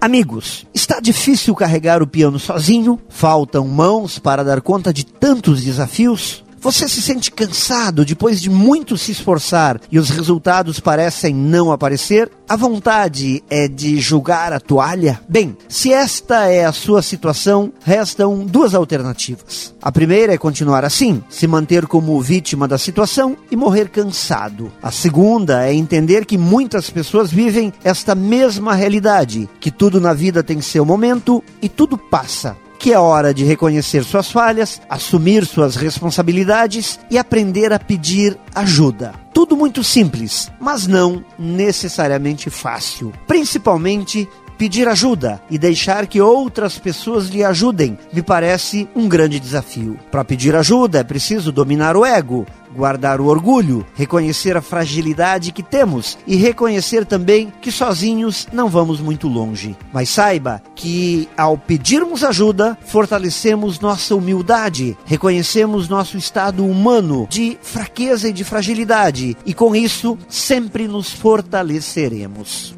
Amigos, está difícil carregar o piano sozinho? Faltam mãos para dar conta de tantos desafios? Você se sente cansado depois de muito se esforçar e os resultados parecem não aparecer? A vontade é de julgar a toalha? Bem, se esta é a sua situação, restam duas alternativas. A primeira é continuar assim, se manter como vítima da situação e morrer cansado. A segunda é entender que muitas pessoas vivem esta mesma realidade, que tudo na vida tem seu momento e tudo passa que é hora de reconhecer suas falhas, assumir suas responsabilidades e aprender a pedir ajuda. Tudo muito simples, mas não necessariamente fácil. Principalmente pedir ajuda e deixar que outras pessoas lhe ajudem me parece um grande desafio. Para pedir ajuda é preciso dominar o ego, guardar o orgulho, reconhecer a fragilidade que temos e reconhecer também que sozinhos não vamos muito longe. Mas saiba que ao pedirmos ajuda, fortalecemos nossa humildade, reconhecemos nosso estado humano de fraqueza e de fragilidade e com isso sempre nos fortaleceremos.